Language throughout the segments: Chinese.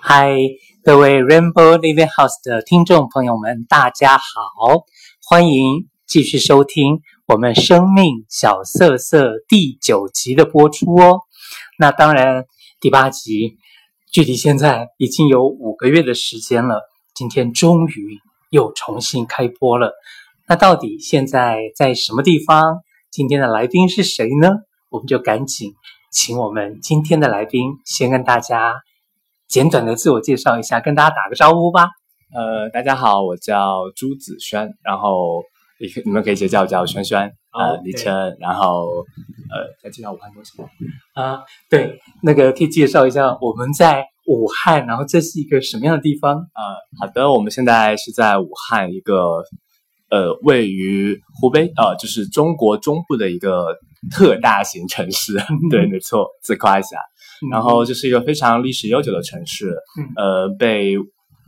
嗨，各位 Rainbow Living House 的听众朋友们，大家好，欢迎继续收听我们《生命小色色》第九集的播出哦。那当然，第八集距离现在已经有五个月的时间了，今天终于又重新开播了。那到底现在在什么地方？今天的来宾是谁呢？我们就赶紧请我们今天的来宾先跟大家简短的自我介绍一下，跟大家打个招呼吧。呃，大家好，我叫朱子轩，然后你你们可以直接叫我叫轩轩啊，昵称，然后呃，再介绍武汉东兴啊，对，那个可以介绍一下我们在武汉，然后这是一个什么样的地方？呃，好的，我们现在是在武汉一个呃位于湖北呃就是中国中部的一个。特大型城市，对，没错，自夸一下。然后这是一个非常历史悠久的城市，呃，被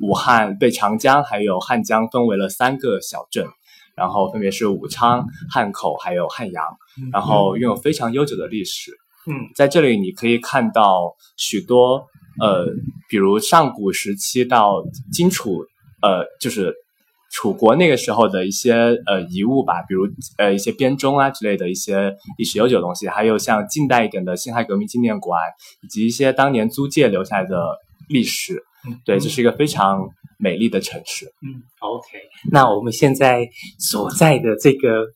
武汉、被长江还有汉江分为了三个小镇，然后分别是武昌、汉口还有汉阳，然后拥有非常悠久的历史。嗯，在这里你可以看到许多呃，比如上古时期到荆楚，呃，就是。楚国那个时候的一些呃遗物吧，比如呃一些编钟啊之类的一些历史悠久的东西，还有像近代一点的辛亥革命纪念馆，以及一些当年租界留下来的历史。嗯，对，这是一个非常美丽的城市。嗯，OK，那我们现在所在的这个。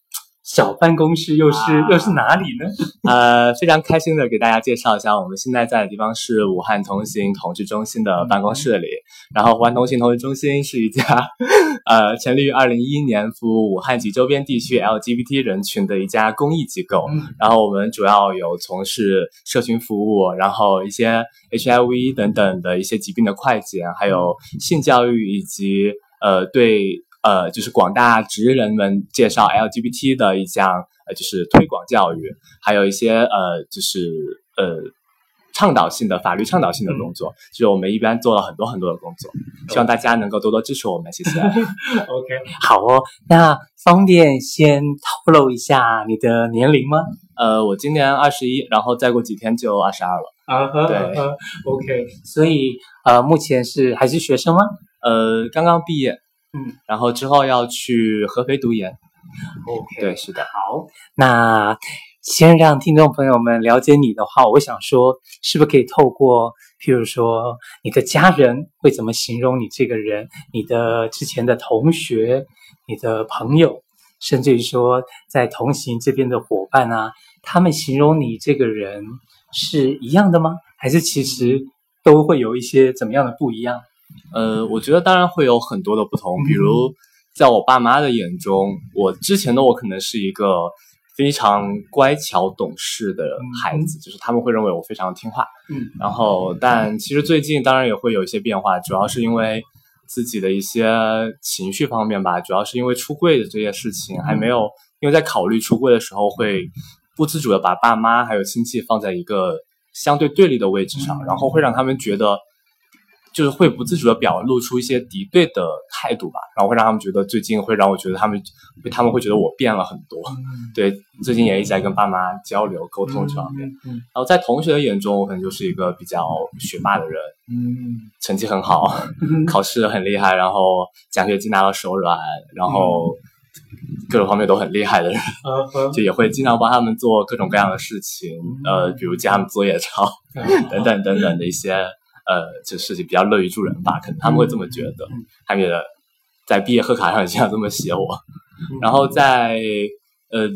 小办公室又是、啊、又是哪里呢？呃，非常开心的给大家介绍一下，我们现在在的地方是武汉同行统治中心的办公室里。嗯、然后，武汉同行同志中心是一家 呃成立于二零一一年，服务武汉及周边地区 LGBT 人群的一家公益机构。嗯、然后，我们主要有从事社群服务，然后一些 HIV 等等的一些疾病的快检，还有性教育以及呃对。呃，就是广大职人们介绍 LGBT 的一项呃，就是推广教育，还有一些呃，就是呃，倡导性的法律倡导性的工作，嗯、就是我们一般做了很多很多的工作，希望大家能够多多支持我们，谢谢。OK，好哦，那方便先透露一下你的年龄吗？呃，我今年二十一，然后再过几天就二十二了。啊哈，对，OK，所以呃，目前是还是学生吗？呃，刚刚毕业。嗯，然后之后要去合肥读研。OK，对，是的。好，那先让听众朋友们了解你的话，我想说，是不是可以透过，譬如说你的家人会怎么形容你这个人，你的之前的同学、你的朋友，甚至于说在同行这边的伙伴啊，他们形容你这个人是一样的吗？还是其实都会有一些怎么样的不一样？呃，我觉得当然会有很多的不同，比如在我爸妈的眼中，我之前的我可能是一个非常乖巧懂事的孩子，就是他们会认为我非常听话。嗯，然后但其实最近当然也会有一些变化，主要是因为自己的一些情绪方面吧，主要是因为出柜的这些事情还没有，因为在考虑出柜的时候会不自主的把爸妈还有亲戚放在一个相对对立的位置上，然后会让他们觉得。就是会不自主的表露出一些敌对的态度吧，然后会让他们觉得最近会让我觉得他们，他们会觉得我变了很多。嗯、对，最近也一直在跟爸妈交流沟通这方面。嗯嗯、然后在同学的眼中，我可能就是一个比较学霸的人，嗯，成绩很好，嗯、考试很厉害，然后奖学金拿到手软，然后各种方面都很厉害的人，嗯、就也会经常帮他们做各种各样的事情，嗯、呃，比如教他们作业抄，嗯、等等等等的一些。呃，这事情比较乐于助人吧，可能他们会这么觉得。他们觉得在毕业贺卡上也经常这么写我。然后在呃，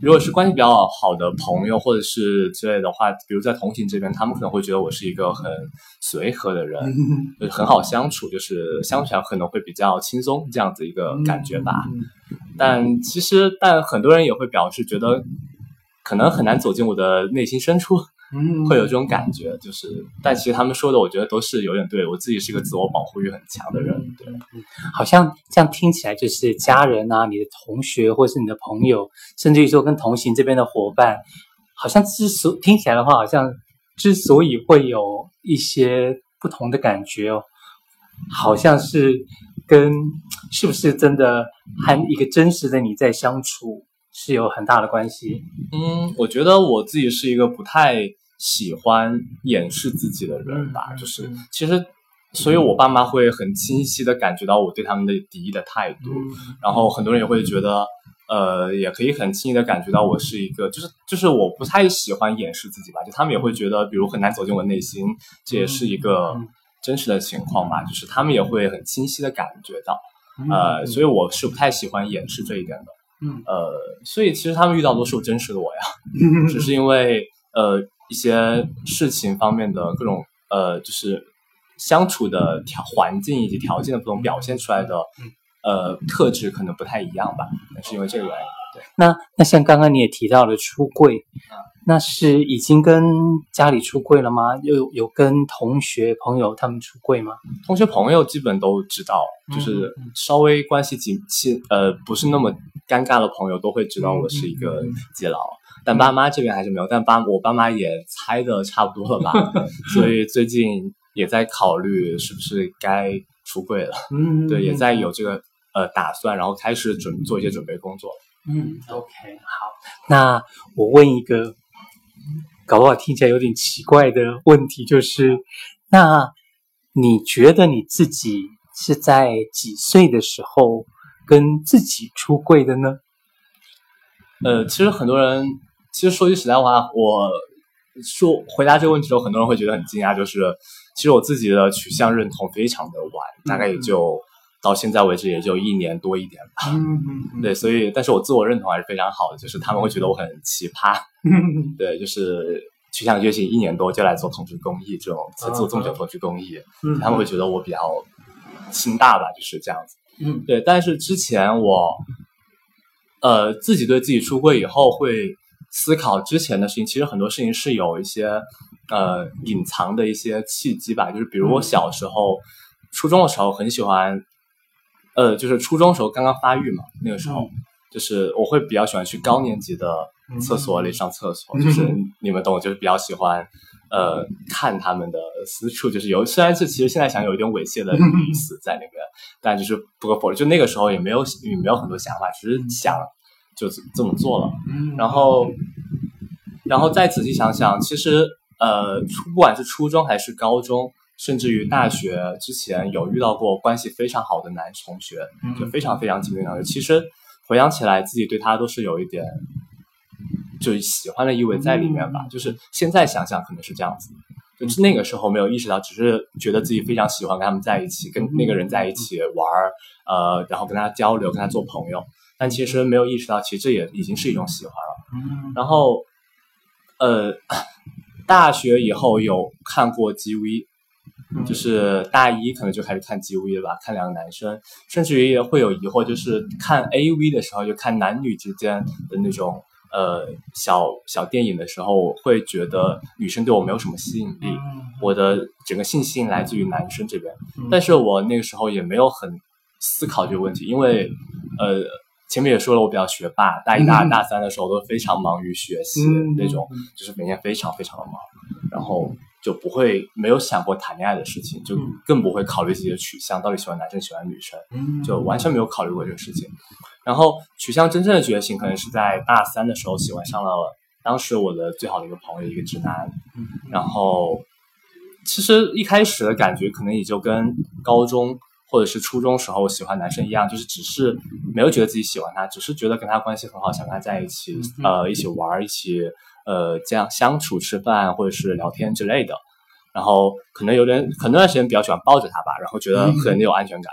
如果是关系比较好的朋友或者是之类的话，比如在同行这边，他们可能会觉得我是一个很随和的人，就是很好相处，就是相处起来可能会比较轻松这样子一个感觉吧。但其实，但很多人也会表示觉得可能很难走进我的内心深处。嗯，会有这种感觉，就是，但其实他们说的，我觉得都是有点对。我自己是一个自我保护欲很强的人，对，好像这样听起来，就是家人啊，你的同学，或是你的朋友，甚至于说跟同行这边的伙伴，好像之所听起来的话，好像之所以会有一些不同的感觉哦，好像是跟是不是真的和一个真实的你在相处。是有很大的关系。嗯，我觉得我自己是一个不太喜欢掩饰自己的人吧。嗯、就是其实所以我爸妈会很清晰的感觉到我对他们的敌意的态度，然后很多人也会觉得。呃，也可以很轻易的感觉到我是一个，就是就是我不太喜欢掩饰自己吧，就他们也会觉得，比如很难走进我内心，这也是一个真实的情况吧，就是他们也会很清晰的感觉到，呃，所以我是不太喜欢掩饰这一点的，嗯，呃，所以其实他们遇到都是真实的我呀，只是因为呃一些事情方面的各种呃就是相处的条环境以及条件的不同表现出来的。呃，特质可能不太一样吧，那是因为这个原因。对，那那像刚刚你也提到了出柜，嗯、那是已经跟家里出柜了吗？有有跟同学朋友他们出柜吗？同学朋友基本都知道，就是稍微关系紧亲，呃，不是那么尴尬的朋友都会知道我是一个基佬。嗯、但爸妈这边还是没有，但爸我爸妈也猜的差不多了吧，所以最近也在考虑是不是该出柜了。嗯，对，也在有这个。呃，打算然后开始准做一些准备工作。嗯，OK，好。那我问一个，搞不好听起来有点奇怪的问题，就是，那你觉得你自己是在几岁的时候跟自己出柜的呢？呃，其实很多人，其实说句实在话，我说回答这个问题的时候，很多人会觉得很惊讶，就是其实我自己的取向认同非常的晚，大概也就。嗯到现在为止也就一年多一点吧，嗯嗯，对，所以但是我自我认同还是非常好的，就是他们会觉得我很奇葩，嗯，对，就是取向觉醒一年多就来做同志公益这种，才做这么久同志公益，嗯，他们会觉得我比较心大吧，就是这样子，嗯，对，但是之前我，呃，自己对自己出柜以后会思考之前的事情，其实很多事情是有一些呃隐藏的一些契机吧，就是比如我小时候，嗯，初中的时候很喜欢。呃，就是初中时候刚刚发育嘛，那个时候，就是我会比较喜欢去高年级的厕所里上厕所，就是你们懂，就是比较喜欢，呃，看他们的私处，就是有，虽然是其实现在想有一点猥亵的意思在那边，但就是不可否认，就那个时候也没有也没有很多想法，只是想就这么做了，然后，然后再仔细想想，其实呃，初不管是初中还是高中。甚至于大学之前有遇到过关系非常好的男同学，就非常非常亲密的同学。其实回想起来，自己对他都是有一点，就喜欢的意味在里面吧。就是现在想想，可能是这样子，就是那个时候没有意识到，只是觉得自己非常喜欢跟他们在一起，跟那个人在一起玩儿，呃，然后跟他交流，跟他做朋友。但其实没有意识到，其实这也已经是一种喜欢了。然后，呃，大学以后有看过 GV。就是大一可能就开始看 GV 了吧，看两个男生，甚至于也会有疑惑，就是看 AV 的时候，就看男女之间的那种呃小小电影的时候，会觉得女生对我没有什么吸引力，我的整个性吸引来自于男生这边，但是我那个时候也没有很思考这个问题，因为呃前面也说了，我比较学霸，大一、大二、大三的时候都非常忙于学习那种，就是每天非常非常的忙，然后。就不会没有想过谈恋爱的事情，就更不会考虑自己的取向，到底喜欢男生喜欢女生，就完全没有考虑过这个事情。然后取向真正的觉醒，可能是在大三的时候喜欢上了当时我的最好的一个朋友，一个直男。然后其实一开始的感觉可能也就跟高中或者是初中时候喜欢男生一样，就是只是没有觉得自己喜欢他，只是觉得跟他关系很好，想跟他在一起，呃，一起玩，一起。呃，这样相处、吃饭或者是聊天之类的，然后可能有点很多段时间比较喜欢抱着他吧，然后觉得很有安全感。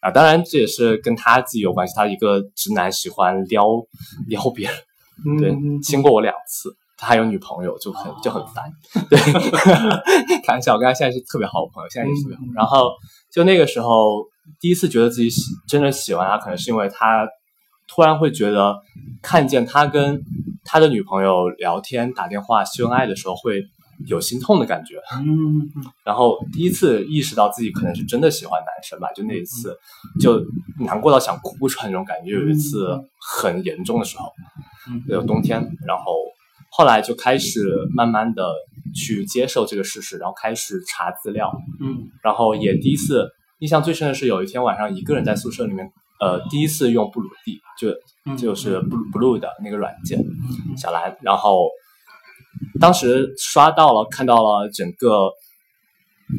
啊，当然这也是跟他自己有关系，他一个直男喜欢撩撩别人，对，亲过我两次，他还有女朋友，就很就很烦。对，开玩笑，我跟他现在是特别好的朋友，现在也是特别好。然后就那个时候，第一次觉得自己喜真的喜欢他，可能是因为他。突然会觉得，看见他跟他的女朋友聊天、打电话、秀恩爱的时候，会有心痛的感觉。嗯，然后第一次意识到自己可能是真的喜欢男生吧，就那一次，就难过到想哭出来那种感觉。有一次很严重的时候，有冬天，然后后来就开始慢慢的去接受这个事实，然后开始查资料。嗯，然后也第一次印象最深的是有一天晚上一个人在宿舍里面。呃，第一次用布鲁蒂，就就是布鲁布鲁的那个软件，小蓝，然后当时刷到了，看到了整个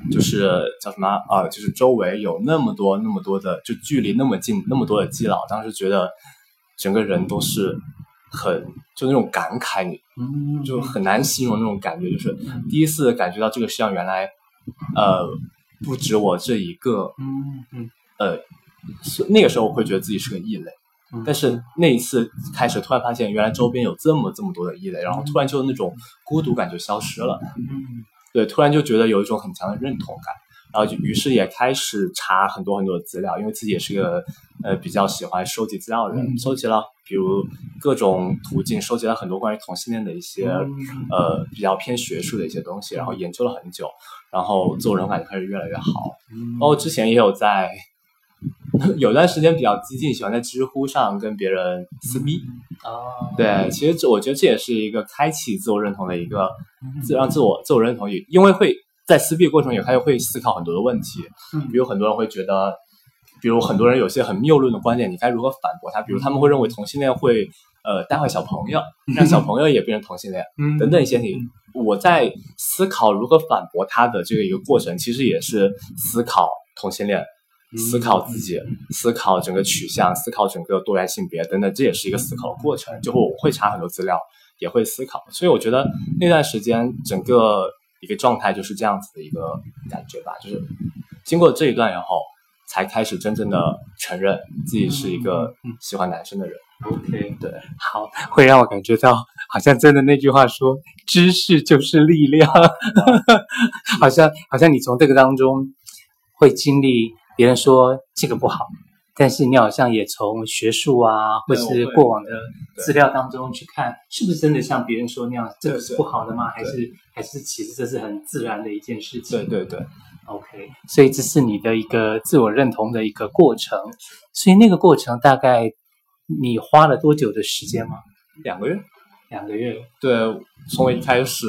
就是叫什么啊、呃，就是周围有那么多那么多的，就距离那么近，那么多的基佬，当时觉得整个人都是很就那种感慨，你就很难形容那种感觉，就是第一次感觉到这个世上原来呃不止我这一个，嗯那个时候我会觉得自己是个异类。但是那一次开始，突然发现原来周边有这么这么多的异类，然后突然就那种孤独感就消失了。对，突然就觉得有一种很强的认同感，然后就于是也开始查很多很多的资料，因为自己也是个呃比较喜欢收集资料的人，收集了比如各种途径，收集了很多关于同性恋的一些呃比较偏学术的一些东西，然后研究了很久，然后自我认同感就开始越来越好。然后之前也有在。有段时间比较激进，喜欢在知乎上跟别人撕逼。哦、嗯，对，其实这我觉得这也是一个开启自我认同的一个，自让自我自我认同也，因为会在撕逼的过程也开始会思考很多的问题。嗯，比如很多人会觉得，比如很多人有些很谬论的观点，你该如何反驳他？比如他们会认为同性恋会呃带坏小朋友，让小朋友也变成同性恋，嗯，等等一些你我在思考如何反驳他的这个一个过程，其实也是思考同性恋。思考自己，思考整个取向，思考整个多元性别等等，这也是一个思考的过程。就会我会查很多资料，也会思考。所以我觉得那段时间整个一个状态就是这样子的一个感觉吧。就是经过这一段然后，才开始真正的承认自己是一个喜欢男生的人。OK，对，好，会让我感觉到好像真的那句话说，知识就是力量，好像好像你从这个当中会经历。别人说这个不好，但是你好像也从学术啊，或是过往的资料当中去看，是不是真的像别人说那样，这个是不好的吗？还是还是其实这是很自然的一件事情？对对对，OK。所以这是你的一个自我认同的一个过程。所以那个过程大概你花了多久的时间吗？两个月，两个月。对，从一开始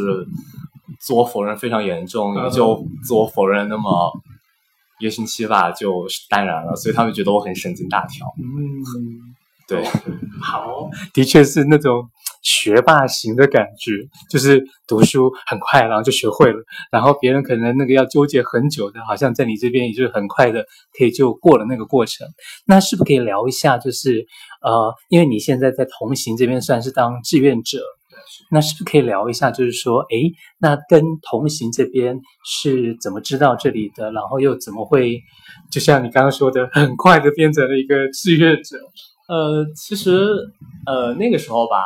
自我否认非常严重，也就自我否认那么。一个星期吧，就淡然了，所以他们觉得我很神经大条。嗯，对，好，的确是那种学霸型的感觉，就是读书很快，然后就学会了，然后别人可能那个要纠结很久的，好像在你这边也就是很快的可以就过了那个过程。那是不是可以聊一下？就是呃，因为你现在在同行这边算是当志愿者。那是不是可以聊一下？就是说，哎，那跟同行这边是怎么知道这里的？然后又怎么会，就像你刚刚说的，很快的变成了一个志愿者？呃，其实，呃，那个时候吧，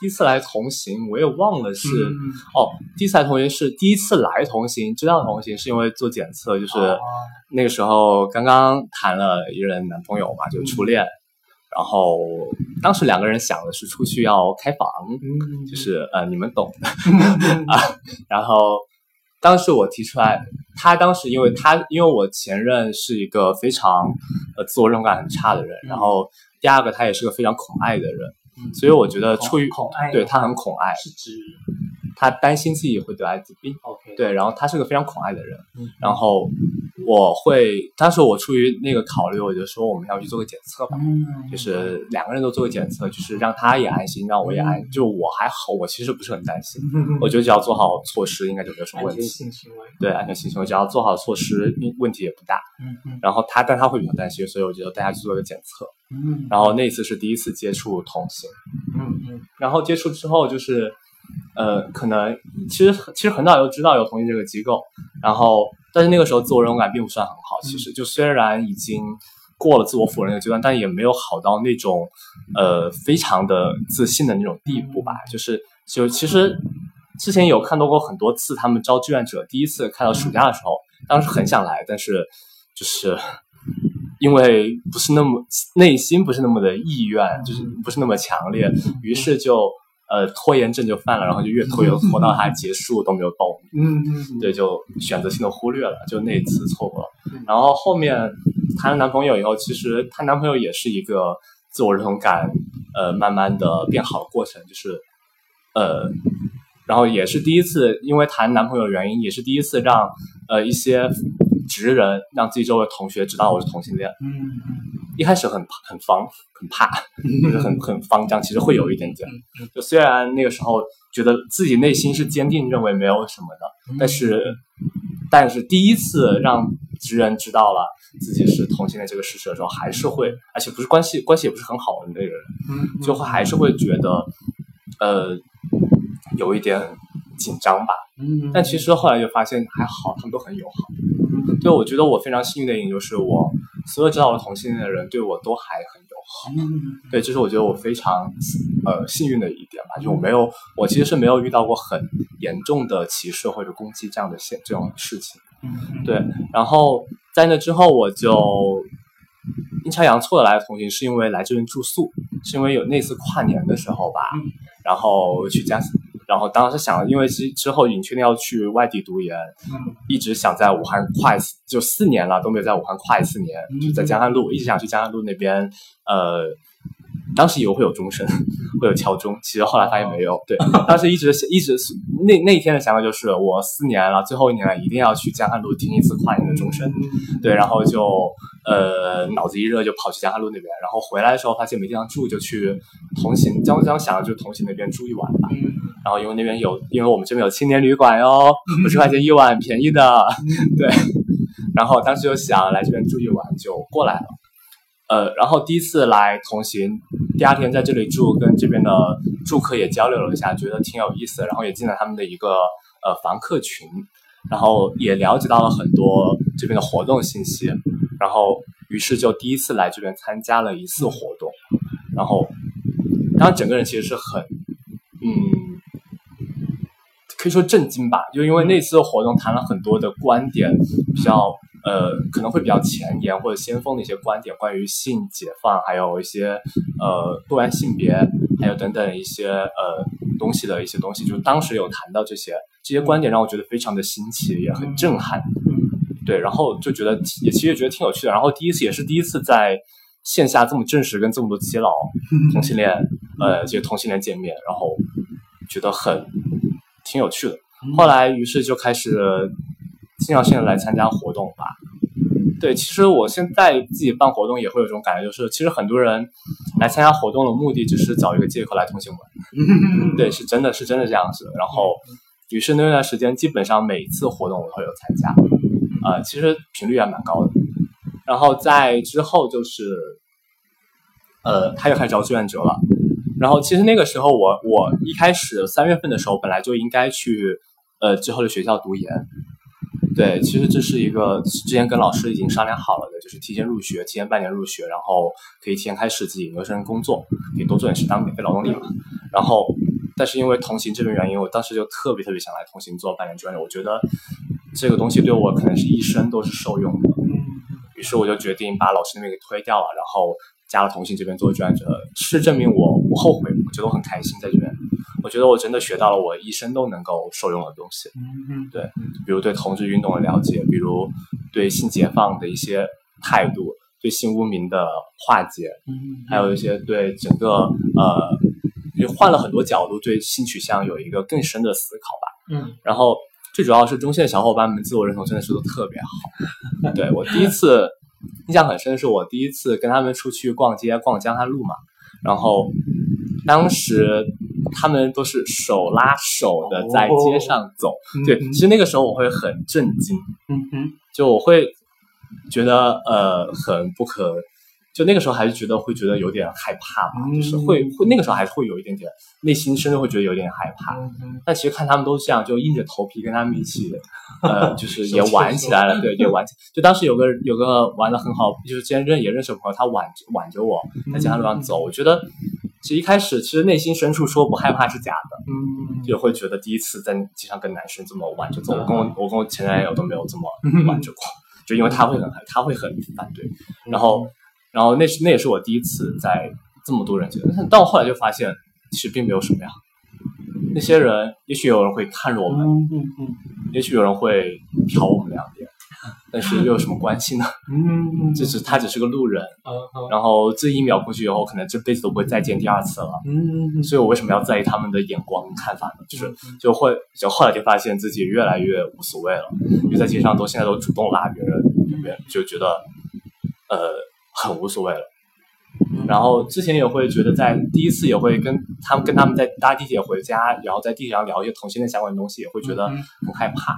第一次来同行，我也忘了是、嗯、哦，第一次来同行是第一次来同行，知道同行是因为做检测，就是、哦、那个时候刚刚谈了一任男朋友嘛，就初恋。嗯然后当时两个人想的是出去要开房，嗯、就是呃你们懂的。啊。然后当时我提出来，他当时因为他因为我前任是一个非常呃自我认同感很差的人，然后第二个他也是个非常恐爱的人，所以我觉得出于恐爱，对他很恐爱，是指他担心自己会得艾滋病。OK，对，然后他是个非常恐爱的人，然后。我会，当时我出于那个考虑，我就说我们要去做个检测吧，嗯、就是两个人都做个检测，就是让他也安心，让我也安，嗯、就我还好，我其实不是很担心，嗯、我觉得只要做好措施，应该就没有什么问题。安全性行为。对，安全性行为，只要做好措施，问题也不大。嗯嗯。然后他，但他会比较担心，所以我觉得大家去做个检测。嗯。然后那次是第一次接触同性。嗯嗯。然后接触之后就是，呃，可能其实其实很早就知道有同性这个机构，然后。但是那个时候自我认同感并不算很好，其实就虽然已经过了自我否认的阶段，但也没有好到那种呃非常的自信的那种地步吧。就是就其实之前有看到过很多次他们招志愿者，第一次看到暑假的时候，当时很想来，但是就是因为不是那么内心不是那么的意愿，就是不是那么强烈，于是就。呃，拖延症就犯了，然后就越拖越 拖到它结束都没有报名。嗯嗯，嗯对，就选择性的忽略了，就那一次错过了。然后后面谈了男朋友以后，其实谈男朋友也是一个自我认同感呃慢慢的变好的过程，就是呃，然后也是第一次，因为谈男朋友的原因，也是第一次让呃一些直人让自己周围同学知道我是同性恋。嗯嗯。一开始很很防，很怕，就是很 很慌张，其实会有一点点。就虽然那个时候觉得自己内心是坚定，认为没有什么的，但是但是第一次让直人知道了自己是同性恋这个事实的时候，还是会，而且不是关系关系也不是很好的那个人，就会还是会觉得呃有一点紧张吧。但其实后来就发现还好，他们都很友好。对，我觉得我非常幸运的一点就是我。所有知道我同性恋的人对我都还很友好，对，这是我觉得我非常呃幸运的一点吧，就我没有，我其实是没有遇到过很严重的歧视或者攻击这样的现这种事情，对，然后在那之后我就阴差阳错的来同行，是因为来这边住宿，是因为有那次跨年的时候吧，然后去加。然后当时想，因为之之后已经确定要去外地读研，嗯，一直想在武汉跨一次，就四年了都没有在武汉跨一次年，就在江汉路，一直想去江汉路那边，呃。当时以为会有钟声，会有敲钟，其实后来发现没有。对，当时一直一直那那一天的想法就是，我四年了，最后一年了，一定要去江汉路听一次跨年的钟声。对，然后就呃脑子一热就跑去江汉路那边，然后回来的时候发现没地方住，就去同行，江江想着就同行那边住一晚吧。然后因为那边有，因为我们这边有青年旅馆哟，五十块钱一晚，便宜的。对，然后当时就想来这边住一晚，就过来了。呃，然后第一次来同行，第二天在这里住，跟这边的住客也交流了一下，觉得挺有意思的，然后也进了他们的一个呃房客群，然后也了解到了很多这边的活动信息，然后于是就第一次来这边参加了一次活动，然后，当然整个人其实是很，嗯，可以说震惊吧，就因为那次活动谈了很多的观点，比较。呃，可能会比较前沿或者先锋的一些观点，关于性解放，还有一些呃多元性别，还有等等一些呃东西的一些东西，就是当时有谈到这些这些观点，让我觉得非常的新奇，也很震撼。对，然后就觉得也其实也觉得挺有趣的。然后第一次也是第一次在线下这么正式跟这么多基佬同性恋 呃这些同性恋见面，然后觉得很挺有趣的。后来于是就开始。经常性的来参加活动吧，对，其实我现在自己办活动也会有这种感觉，就是其实很多人来参加活动的目的只是找一个借口来同性恋，对，是真的是真的这样子。然后，于是那段时间基本上每一次活动我都会有参加，啊、呃，其实频率也蛮高的。然后在之后就是，呃，他又开始招志愿者了。然后其实那个时候我我一开始三月份的时候本来就应该去呃之后的学校读研。对，其实这是一个之前跟老师已经商量好了的，就是提前入学，提前半年入学，然后可以提前开始自己研究生工作，可以多做点事当免费劳动力嘛。然后，但是因为同行这边原因，我当时就特别特别想来同行做半年志愿者，我觉得这个东西对我可能是一生都是受用的。于是我就决定把老师那边给推掉了，然后加了同行这边做志愿者。是证明我不后悔，我觉得我很开心在这边。我觉得我真的学到了我一生都能够受用的东西，对，比如对同志运动的了解，比如对性解放的一些态度，对性污名的化解，还有一些对整个呃，就换了很多角度对性取向有一个更深的思考吧。嗯，然后最主要是中线的小伙伴们自我认同真的是都特别好。对，我第一次印象很深的是我第一次跟他们出去逛街，逛江汉路嘛，然后当时。他们都是手拉手的在街上走，哦、对，其实那个时候我会很震惊，嗯哼，就我会觉得呃很不可，就那个时候还是觉得会觉得有点害怕吧，嗯、就是会会那个时候还是会有一点点内心深处会觉得有点害怕，嗯、但其实看他们都这样，就硬着头皮跟他们一起，呃，就是也玩起来了，对，也玩起，就当时有个有个玩的很好，就是之前认也认识的朋友，他挽挽着我在街上路上走，我觉得。其实一开始，其实内心深处说不害怕是假的，嗯，就会觉得第一次在街上跟男生这么挽着走，我跟我我跟我前男友都没有这么挽着过，就因为他会很他会很反对，然后然后那是那也是我第一次在这么多人觉得，但我后来就发现其实并没有什么呀，那些人也许有人会看着我们，嗯嗯，也许有人会瞟我们两眼。但是又有什么关系呢？嗯，就是他只是个路人，嗯，然后这一秒过去以后，可能这辈子都不会再见第二次了。嗯，所以我为什么要在意他们的眼光看法呢？就是就会就后来就发现自己越来越无所谓了，因为在街上都现在都主动拉别人就觉得呃很无所谓了。然后之前也会觉得，在第一次也会跟他们跟他们在搭地铁回家，然后在地铁上聊一些同性恋相关的东西，也会觉得很害怕。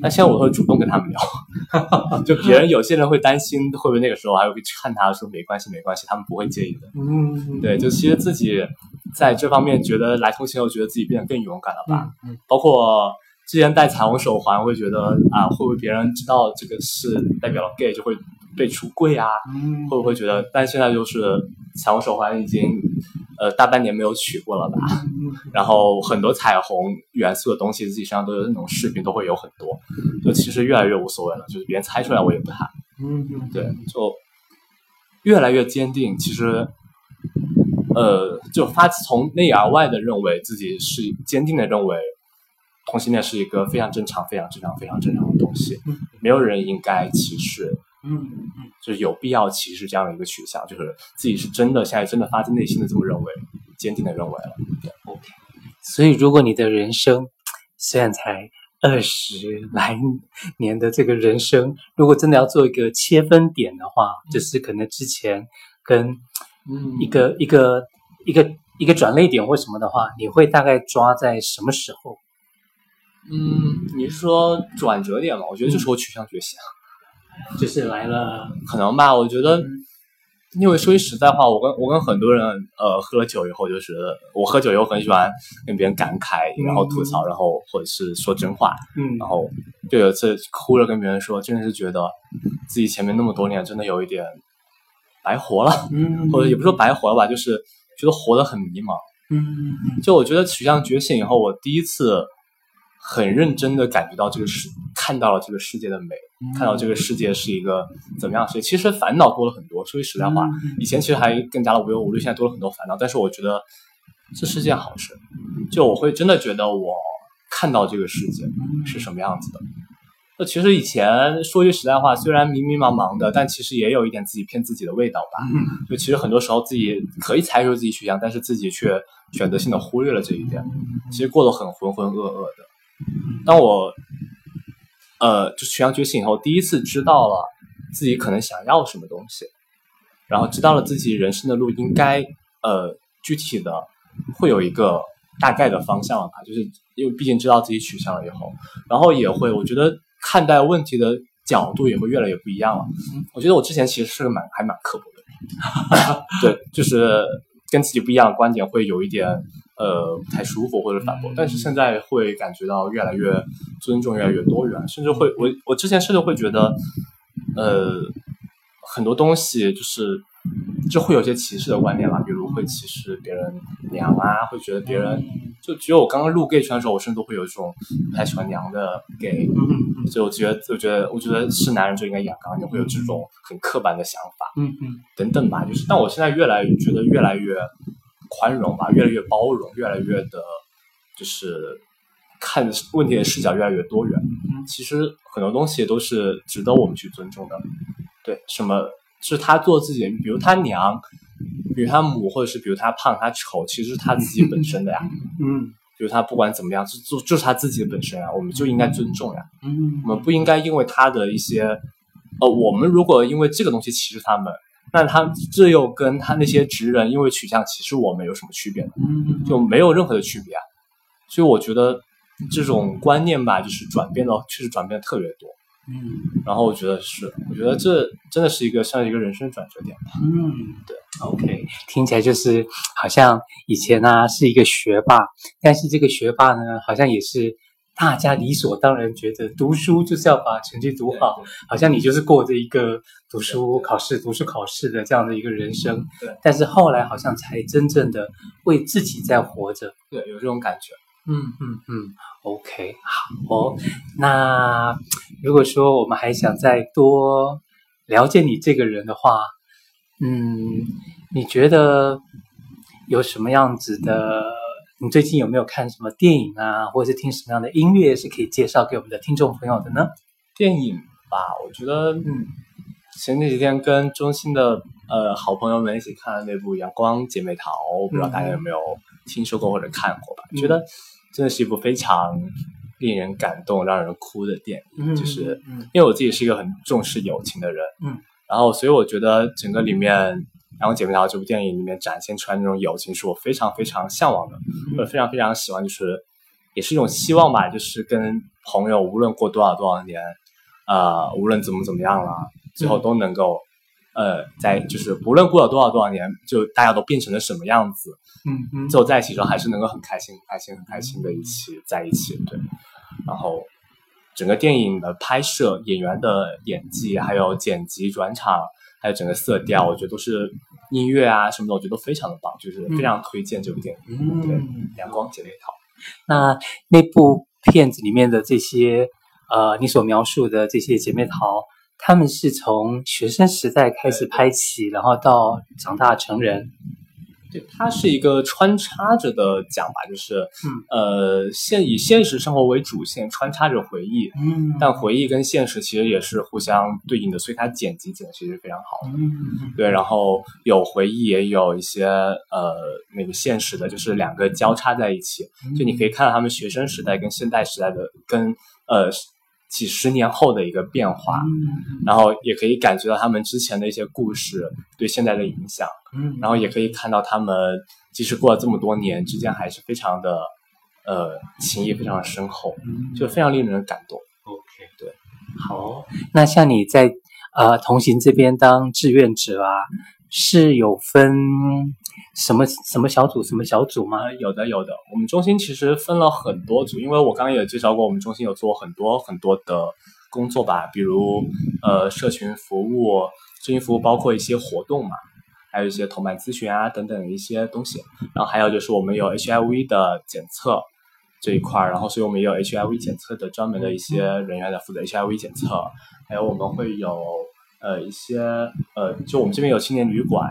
但现在我会主动跟他们聊，就别人有些人会担心会不会那个时候还会去看他说没关系没关系，他们不会介意的。嗯，对，就其实自己在这方面觉得来同性后，觉得自己变得更勇敢了吧。嗯，包括之前戴彩虹手环，会觉得啊，会不会别人知道这个是代表了 gay 就会。被出柜啊，会不会觉得？但现在就是彩虹手环已经呃大半年没有取过了吧？然后很多彩虹元素的东西自己身上都有那种饰品，都会有很多。就其实越来越无所谓了，就是别人猜出来我也不怕。对，就越来越坚定。其实呃，就发自从内而外的认为自己是坚定的认为同性恋是一个非常正常、非常正常、非常正常的东西，没有人应该歧视。嗯嗯，就是有必要歧视这样的一个取向，就是自己是真的现在真的发自内心的这么认为，坚定的认为了。对，OK。所以，如果你的人生虽然才二十来年的这个人生，如果真的要做一个切分点的话，嗯、就是可能之前跟一个、嗯、一个一个一个转捩点或什么的话，你会大概抓在什么时候？嗯，你是说转折点吗？我觉得就是我取向觉醒。嗯就是来了，可能吧。我觉得，因为说句实在话，我跟我跟很多人呃喝了酒以后，就是我喝酒以后很喜欢跟别人感慨，然后吐槽，然后或者是说真话。嗯，然后就有一次哭着跟别人说，真的是觉得自己前面那么多年真的有一点白活了，嗯，或者也不说白活了吧，就是觉得活得很迷茫。嗯，就我觉得取向觉醒以后，我第一次。很认真的感觉到这个世，看到了这个世界的美，看到这个世界是一个怎么样的世界。其实烦恼多了很多，说句实在话，以前其实还更加的无忧无虑，现在多了很多烦恼。但是我觉得这是件好事，就我会真的觉得我看到这个世界是什么样子的。那其实以前说句实在话，虽然迷迷茫茫的，但其实也有一点自己骗自己的味道吧。就其实很多时候自己可以猜出自己取向，但是自己却选择性的忽略了这一点，其实过得很浑浑噩噩的。当我，呃，就取向觉醒以后，第一次知道了自己可能想要什么东西，然后知道了自己人生的路应该，呃，具体的会有一个大概的方向了吧？就是因为毕竟知道自己取向了以后，然后也会，我觉得看待问题的角度也会越来越不一样了。我觉得我之前其实是个蛮还蛮刻薄的人，对，就是跟自己不一样的观点会有一点。呃，不太舒服或者反驳，但是现在会感觉到越来越尊重，越来越多元，甚至会我我之前甚至会觉得，呃，很多东西就是就会有些歧视的观念嘛，比如会歧视别人娘啊，会觉得别人就只有我刚刚入 gay 圈的时候，我甚至都会有一种不太喜欢娘的 gay，所以我觉得我觉得我觉得是男人就应该阳刚，你会有这种很刻板的想法，嗯嗯，等等吧，就是，但我现在越来越觉得越来越。宽容吧，越来越包容，越来越的，就是看问题的视角越来越多元。其实很多东西都是值得我们去尊重的。对，什么是他做自己的，比如他娘，比如他母，或者是比如他胖他丑，其实是他自己本身的呀。嗯，比如他不管怎么样，就就是他自己的本身啊，我们就应该尊重呀。嗯，我们不应该因为他的一些，呃，我们如果因为这个东西歧视他们。那他这又跟他那些直人因为取向歧视我们有什么区别呢？嗯，就没有任何的区别啊。所以我觉得这种观念吧，就是转变的，确实转变的特别多。嗯，然后我觉得是，我觉得这真的是一个像一个人生转折点吧。嗯，对。OK，听起来就是好像以前呢，啊，是一个学霸，但是这个学霸呢，好像也是。大家理所当然觉得读书就是要把成绩读好，好像你就是过着一个读书考试、读书考试的这样的一个人生。对，但是后来好像才真正的为自己在活着。对，有这种感觉。嗯嗯嗯。OK，好哦。那如果说我们还想再多了解你这个人的话，嗯，你觉得有什么样子的？你最近有没有看什么电影啊，或者是听什么样的音乐是可以介绍给我们的听众朋友的呢？电影吧，我觉得，嗯，前几天跟中心的呃好朋友们一起看了那部《阳光姐妹淘》，不知道大家有没有听说过或者看过吧？嗯、觉得真的是一部非常令人感动、让人哭的电影。嗯、就是因为我自己是一个很重视友情的人，嗯，然后所以我觉得整个里面《阳光姐妹淘》这部电影里面展现出来那种友情，是我非常非常向往的，或者非常非常喜欢，就是也是一种希望吧，就是跟朋友无论过多少多少年，呃，无论怎么怎么样了，最后都能够。呃，在就是不论过了多少多少年，就大家都变成了什么样子，嗯嗯，最后在一起之后还是能够很开心、很开心、很开心的一起在一起，对。然后整个电影的拍摄、演员的演技，还有剪辑、转场，还有整个色调，我觉得都是音乐啊什么的，我觉得都非常的棒，就是非常推荐这部电影。嗯，对，阳光姐妹淘。那那部片子里面的这些呃，你所描述的这些姐妹淘。他们是从学生时代开始拍起，然后到长大成人。对，它是一个穿插着的讲吧，就是，嗯，呃，现以现实生活为主线，穿插着回忆，嗯，但回忆跟现实其实也是互相对应的，所以它剪辑剪的其实非常好对，然后有回忆，也有一些呃那个现实的，就是两个交叉在一起，就你可以看到他们学生时代跟现代时代的跟呃。几十年后的一个变化，嗯，然后也可以感觉到他们之前的一些故事对现在的影响，嗯，然后也可以看到他们即使过了这么多年之间还是非常的呃情谊非常的深厚，嗯，就非常令人感动。OK，对，好，那像你在呃同行这边当志愿者啊。是有分什么什么小组什么小组吗？有的有的，我们中心其实分了很多组，因为我刚刚也介绍过，我们中心有做很多很多的工作吧，比如呃社群服务，社群服务包括一些活动嘛，还有一些同伴咨询啊等等一些东西，然后还有就是我们有 HIV 的检测这一块，然后所以我们也有 HIV 检测的专门的一些人员来负责 HIV 检测，还有我们会有。呃，一些呃，就我们这边有青年旅馆，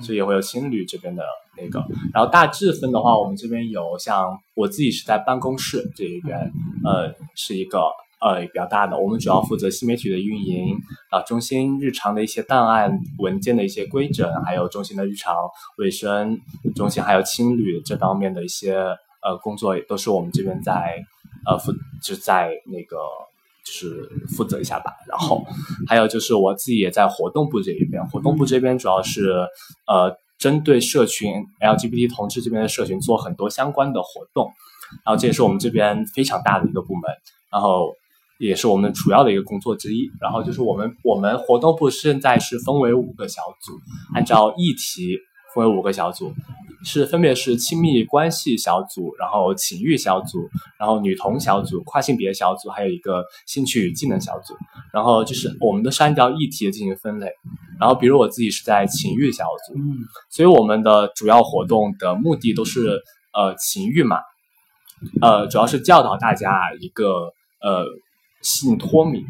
所以也会有青旅这边的那个。然后大致分的话，我们这边有像我自己是在办公室这一边，呃，是一个呃比较大的。我们主要负责新媒体的运营，啊，中心日常的一些档案文件的一些规整，还有中心的日常卫生中心，还有青旅这方面的一些呃工作，也都是我们这边在呃负就在那个。就是负责一下吧，然后还有就是我自己也在活动部这一边，活动部这边主要是呃针对社群 LGBT 同志这边的社群做很多相关的活动，然后这也是我们这边非常大的一个部门，然后也是我们主要的一个工作之一。然后就是我们我们活动部现在是分为五个小组，按照议题分为五个小组。是分别是亲密关系小组，然后情欲小组，然后女同小组，跨性别小组，还有一个兴趣与技能小组。然后就是我们都是按照议题进行分类。然后比如我自己是在情欲小组，嗯，所以我们的主要活动的目的都是呃情欲嘛，呃主要是教导大家一个呃性脱敏。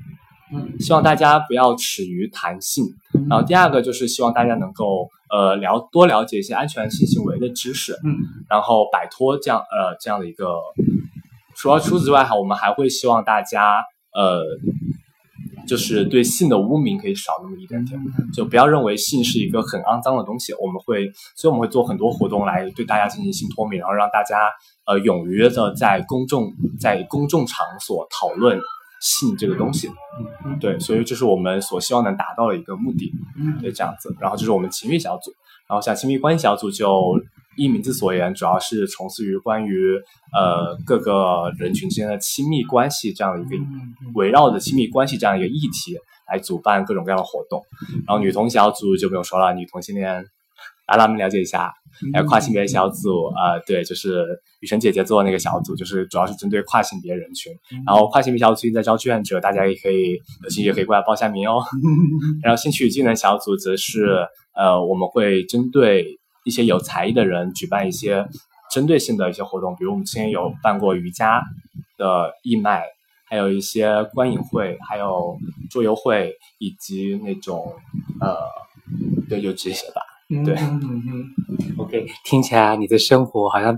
嗯，希望大家不要耻于谈性，然后第二个就是希望大家能够呃了多了解一些安全性行为的知识，嗯，然后摆脱这样呃这样的一个。除了除此之外哈，我们还会希望大家呃就是对性的污名可以少那么一点点，就不要认为性是一个很肮脏的东西。我们会，所以我们会做很多活动来对大家进行性脱敏，然后让大家呃勇于的在公众在公众场所讨论。性这个东西，对，所以这是我们所希望能达到的一个目的，对，这样子。然后这是我们情欲小组，然后像亲密关系小组就依名字所言，主要是从事于关于呃各个人群之间的亲密关系这样的一个围绕着亲密关系这样一个议题来主办各种各样的活动。然后女同小组就不用说了，女同性恋。来，让我们了解一下，还有跨性别小组啊、对，就是雨辰姐姐做的那个小组，就是主要是针对跨性别人群。嗯、然后跨性别小组最近在招志愿者，大家也可以有兴趣可以过来报下名哦。嗯、然后兴趣与技能小组则是呃，我们会针对一些有才艺的人举办一些针对性的一些活动，比如我们之前有办过瑜伽的义卖，还有一些观影会，还有桌游会，以及那种呃，对，就这些吧。对，嗯嗯，OK，听起来你的生活好像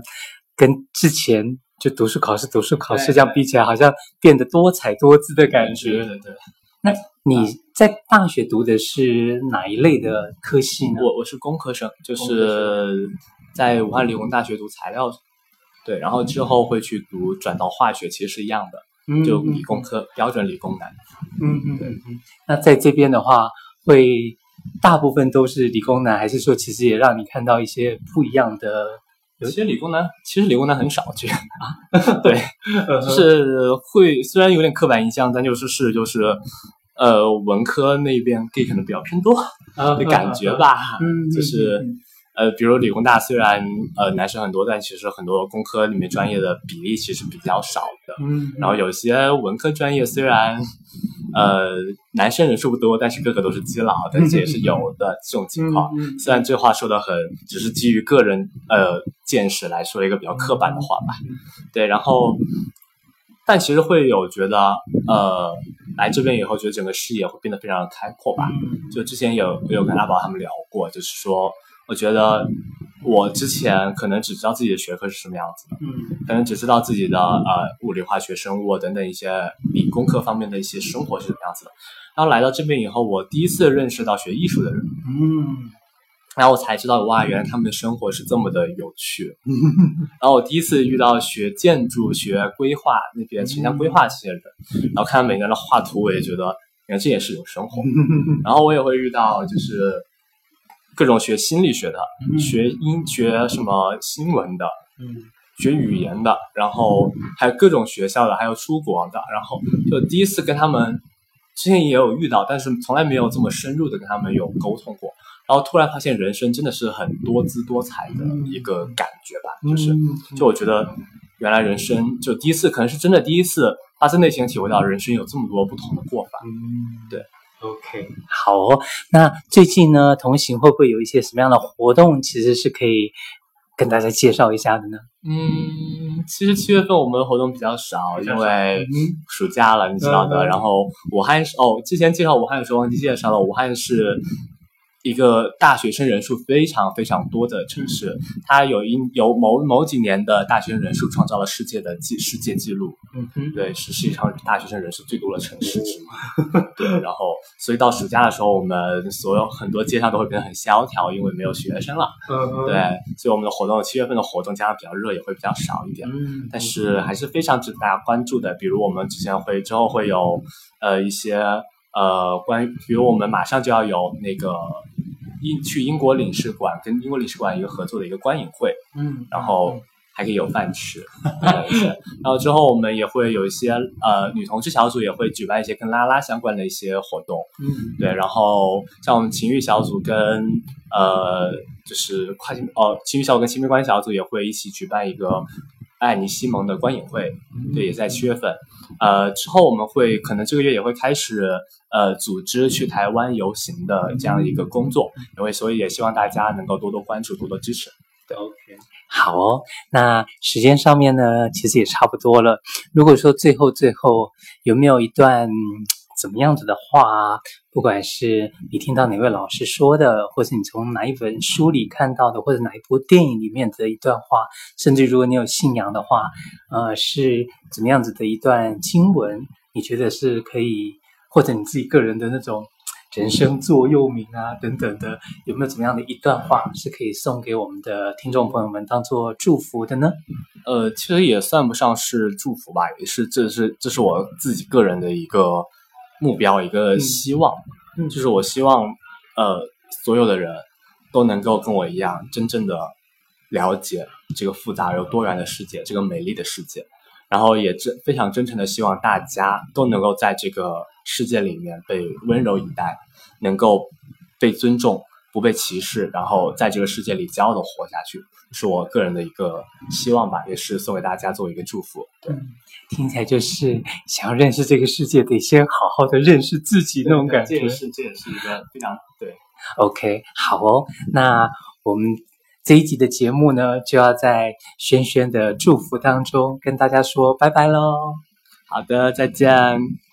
跟之前就读书考试、读书考试这样比起来，好像变得多彩多姿的感觉。对对对。那你在大学读的是哪一类的科系呢？我我是工科生，就是在武汉理工大学读材料，对，然后之后会去读转到化学，其实是一样的，就理工科，标准理工男。嗯嗯，嗯。那在这边的话。会大部分都是理工男，还是说其实也让你看到一些不一样的？有些理工男，其实理工男很少，我觉得。对，就是会虽然有点刻板印象，但就是是就是，呃，文科那边 gay 可能比较偏多 的感觉吧。嗯，就是呃，比如理工大虽然呃男生很多，但其实很多工科里面专业的比例其实比较少的。嗯，然后有些文科专业虽然。呃，男生人数不多，但是个个都是基佬，但是也是有的这种情况。虽然这话说的很，只是基于个人呃见识来说一个比较刻板的话吧。对，然后，但其实会有觉得，呃，来这边以后觉得整个视野会变得非常的开阔吧。就之前有有跟阿宝他们聊过，就是说，我觉得。我之前可能只知道自己的学科是什么样子的，嗯，可能只知道自己的呃物理、化学、生物等等一些理工科方面的一些生活是什么样子的。然后来到这边以后，我第一次认识到学艺术的人，嗯，然后我才知道哇，原来他们的生活是这么的有趣。嗯，然后我第一次遇到学建筑学、规划那边城乡规划这些人，然后看到每个人的画图，我也觉得原来这也是一种生活。然后我也会遇到就是。各种学心理学的，嗯、学英学什么新闻的，嗯，学语言的，然后还有各种学校的，还有出国的，然后就第一次跟他们，之前也有遇到，但是从来没有这么深入的跟他们有沟通过，然后突然发现人生真的是很多姿多彩的一个感觉吧，嗯、就是就我觉得原来人生就第一次可能是真的第一次发自内心体会到人生有这么多不同的过法，嗯，对。OK，好哦。那最近呢，同行会不会有一些什么样的活动，其实是可以跟大家介绍一下的呢？嗯，其实七月份我们的活动比较少，因为暑假了，你知道的。嗯、然后武汉是哦，之前介绍武汉的时候忘记介绍了，武汉是。一个大学生人数非常非常多的城市，它有一有某某几年的大学生人数创造了世界的记世界纪录，嗯哼，对，是世界上大学生人数最多的城市之一，对，然后所以到暑假的时候，我们所有很多街上都会变得很萧条，因为没有学生了，嗯，对，所以我们的活动七月份的活动加上比较热也会比较少一点，嗯，但是还是非常值得大家关注的，比如我们之前会之后会有呃一些呃关于，比如我们马上就要有那个。英去英国领事馆跟英国领事馆一个合作的一个观影会，嗯，然后还可以有饭吃，然后之后我们也会有一些呃女同志小组也会举办一些跟拉拉相关的一些活动，嗯，对，然后像我们情欲小组跟呃就是跨性哦情欲小组跟亲密关系小组也会一起举办一个爱你西蒙的观影会，对，也在七月份。呃，之后我们会可能这个月也会开始呃组织去台湾游行的这样一个工作，因为所以也希望大家能够多多关注，多多支持。对，OK，好哦。那时间上面呢，其实也差不多了。如果说最后最后有没有一段怎么样子的话啊，不管是你听到哪位老师说的，或是你从哪一本书里看到的，或者哪一部电影里面的一段话，甚至如果你有信仰的话，呃，是怎么样子的一段经文，你觉得是可以，或者你自己个人的那种人生座右铭啊等等的，有没有怎么样的一段话是可以送给我们的听众朋友们当做祝福的呢？呃，其实也算不上是祝福吧，也是这是这是我自己个人的一个。目标一个希望，嗯，就是我希望，呃，所有的人都能够跟我一样，真正的了解这个复杂而又多元的世界，这个美丽的世界，然后也真非常真诚的希望大家都能够在这个世界里面被温柔以待，能够被尊重。不被歧视，然后在这个世界里骄傲的活下去，是我个人的一个希望吧，也是送给大家做一个祝福。对，听起来就是想要认识这个世界，得先好好的认识自己那种感觉。这也是这也是一个非常对。OK，好哦，那我们这一集的节目呢，就要在轩轩的祝福当中跟大家说拜拜喽。好的，再见。